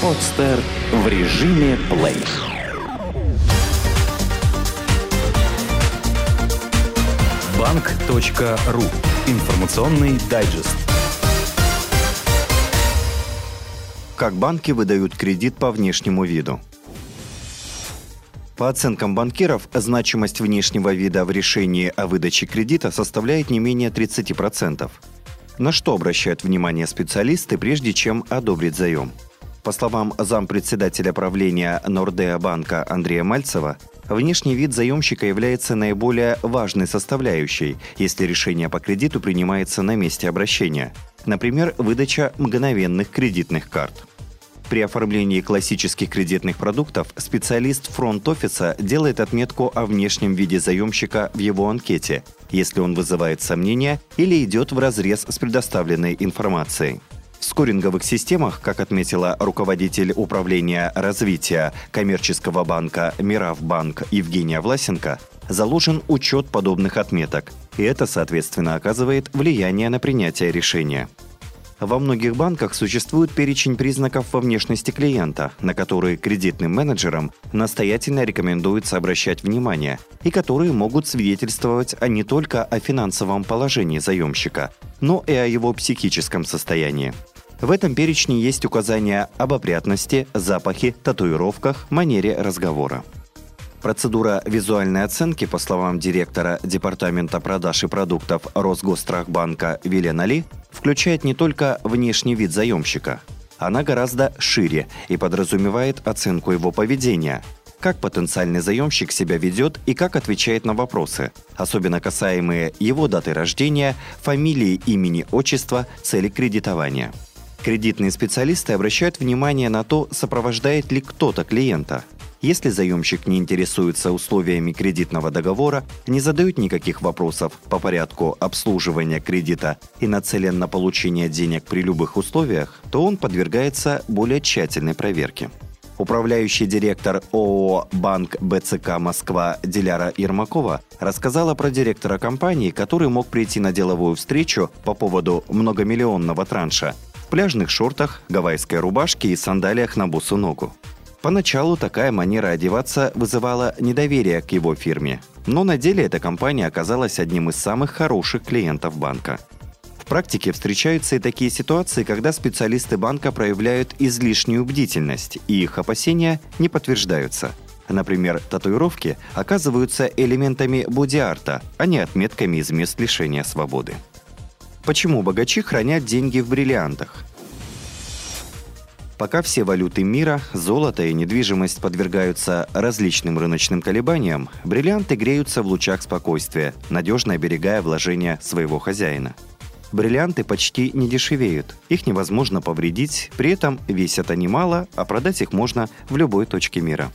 Подстер в режиме плей. Банк.ру. Информационный дайджест. Как банки выдают кредит по внешнему виду. По оценкам банкиров, значимость внешнего вида в решении о выдаче кредита составляет не менее 30%. На что обращают внимание специалисты, прежде чем одобрить заем? По словам зампредседателя правления Нордеа банка Андрея Мальцева, внешний вид заемщика является наиболее важной составляющей, если решение по кредиту принимается на месте обращения. Например, выдача мгновенных кредитных карт. При оформлении классических кредитных продуктов специалист фронт-офиса делает отметку о внешнем виде заемщика в его анкете, если он вызывает сомнения или идет в разрез с предоставленной информацией. В скоринговых системах, как отметила руководитель управления развития коммерческого банка «Миравбанк» Евгения Власенко, заложен учет подобных отметок, и это, соответственно, оказывает влияние на принятие решения. Во многих банках существует перечень признаков во внешности клиента, на которые кредитным менеджерам настоятельно рекомендуется обращать внимание и которые могут свидетельствовать а не только о финансовом положении заемщика, но и о его психическом состоянии. В этом перечне есть указания об опрятности, запахе, татуировках, манере разговора. Процедура визуальной оценки, по словам директора Департамента продаж и продуктов Росгосстрахбанка Вилена Ли, включает не только внешний вид заемщика. Она гораздо шире и подразумевает оценку его поведения, как потенциальный заемщик себя ведет и как отвечает на вопросы, особенно касаемые его даты рождения, фамилии, имени, отчества, цели кредитования. Кредитные специалисты обращают внимание на то, сопровождает ли кто-то клиента – если заемщик не интересуется условиями кредитного договора, не задают никаких вопросов по порядку обслуживания кредита и нацелен на получение денег при любых условиях, то он подвергается более тщательной проверке. Управляющий директор ООО «Банк БЦК Москва» Диляра Ермакова рассказала про директора компании, который мог прийти на деловую встречу по поводу многомиллионного транша пляжных шортах, гавайской рубашке и сандалиях на босу ногу. Поначалу такая манера одеваться вызывала недоверие к его фирме, но на деле эта компания оказалась одним из самых хороших клиентов банка. В практике встречаются и такие ситуации, когда специалисты банка проявляют излишнюю бдительность, и их опасения не подтверждаются. Например, татуировки оказываются элементами боди-арта, а не отметками из мест лишения свободы. Почему богачи хранят деньги в бриллиантах? Пока все валюты мира, золото и недвижимость подвергаются различным рыночным колебаниям, бриллианты греются в лучах спокойствия, надежно оберегая вложения своего хозяина. Бриллианты почти не дешевеют, их невозможно повредить, при этом весят они мало, а продать их можно в любой точке мира.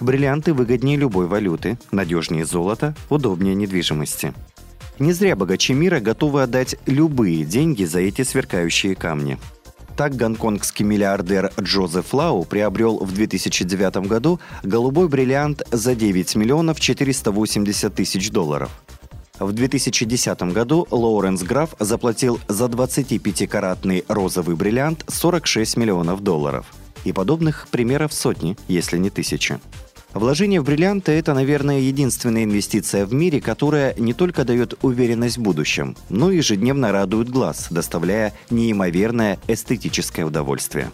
Бриллианты выгоднее любой валюты, надежнее золота, удобнее недвижимости. Не зря богачи мира готовы отдать любые деньги за эти сверкающие камни – так гонконгский миллиардер Джозеф Лау приобрел в 2009 году голубой бриллиант за 9 миллионов 480 тысяч долларов. В 2010 году Лоуренс Граф заплатил за 25-каратный розовый бриллиант 46 миллионов долларов. И подобных примеров сотни, если не тысячи. Вложение в бриллианты – это, наверное, единственная инвестиция в мире, которая не только дает уверенность в будущем, но и ежедневно радует глаз, доставляя неимоверное эстетическое удовольствие.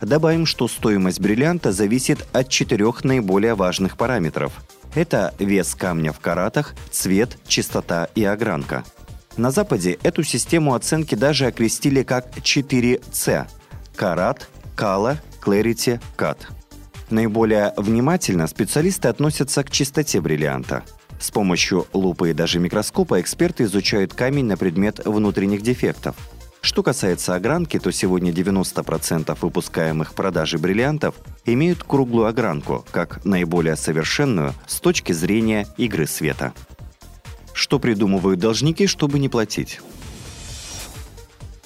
Добавим, что стоимость бриллианта зависит от четырех наиболее важных параметров. Это вес камня в каратах, цвет, чистота и огранка. На Западе эту систему оценки даже окрестили как 4C – карат, кала, clarity, кат – Наиболее внимательно специалисты относятся к чистоте бриллианта. С помощью лупы и даже микроскопа эксперты изучают камень на предмет внутренних дефектов. Что касается огранки, то сегодня 90% выпускаемых в продаже бриллиантов имеют круглую огранку, как наиболее совершенную с точки зрения игры света. Что придумывают должники, чтобы не платить?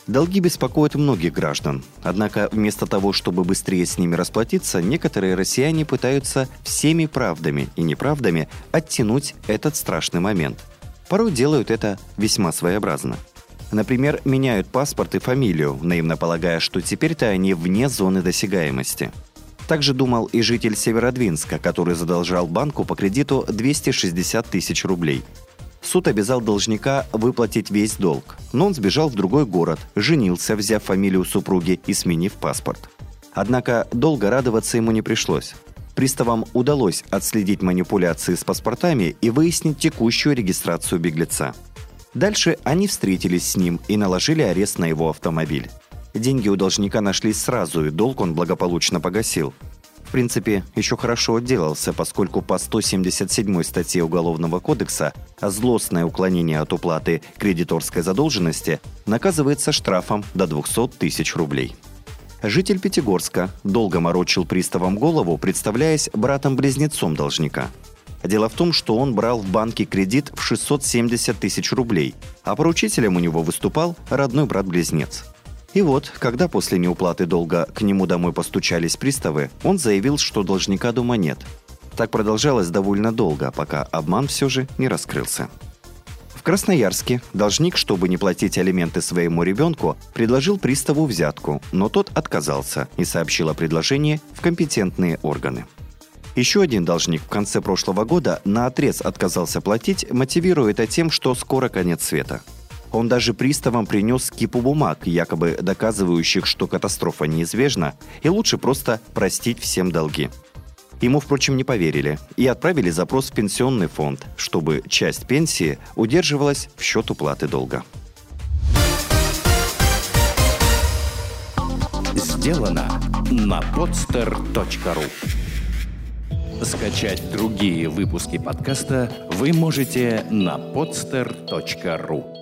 Долги беспокоят многих граждан. Однако вместо того, чтобы быстрее с ними расплатиться, некоторые россияне пытаются всеми правдами и неправдами оттянуть этот страшный момент. Порой делают это весьма своеобразно. Например, меняют паспорт и фамилию, наивно полагая, что теперь-то они вне зоны досягаемости. Также думал и житель Северодвинска, который задолжал банку по кредиту 260 тысяч рублей. Суд обязал должника выплатить весь долг, но он сбежал в другой город, женился, взяв фамилию супруги и сменив паспорт. Однако долго радоваться ему не пришлось. Приставам удалось отследить манипуляции с паспортами и выяснить текущую регистрацию беглеца. Дальше они встретились с ним и наложили арест на его автомобиль. Деньги у должника нашлись сразу, и долг он благополучно погасил. В принципе, еще хорошо отделался, поскольку по 177 статье Уголовного кодекса злостное уклонение от уплаты кредиторской задолженности наказывается штрафом до 200 тысяч рублей. Житель Пятигорска долго морочил приставам голову, представляясь братом-близнецом должника. Дело в том, что он брал в банке кредит в 670 тысяч рублей, а поручителем у него выступал родной брат-близнец – и вот, когда после неуплаты долга к нему домой постучались приставы, он заявил, что должника дома нет. Так продолжалось довольно долго, пока обман все же не раскрылся. В Красноярске должник, чтобы не платить алименты своему ребенку, предложил приставу взятку, но тот отказался и сообщил о предложении в компетентные органы. Еще один должник в конце прошлого года на отрез отказался платить, мотивируя это тем, что скоро конец света – он даже приставам принес кипу бумаг, якобы доказывающих, что катастрофа неизбежна, и лучше просто простить всем долги. Ему, впрочем, не поверили и отправили запрос в пенсионный фонд, чтобы часть пенсии удерживалась в счет уплаты долга. Сделано на podster.ru Скачать другие выпуски подкаста вы можете на podster.ru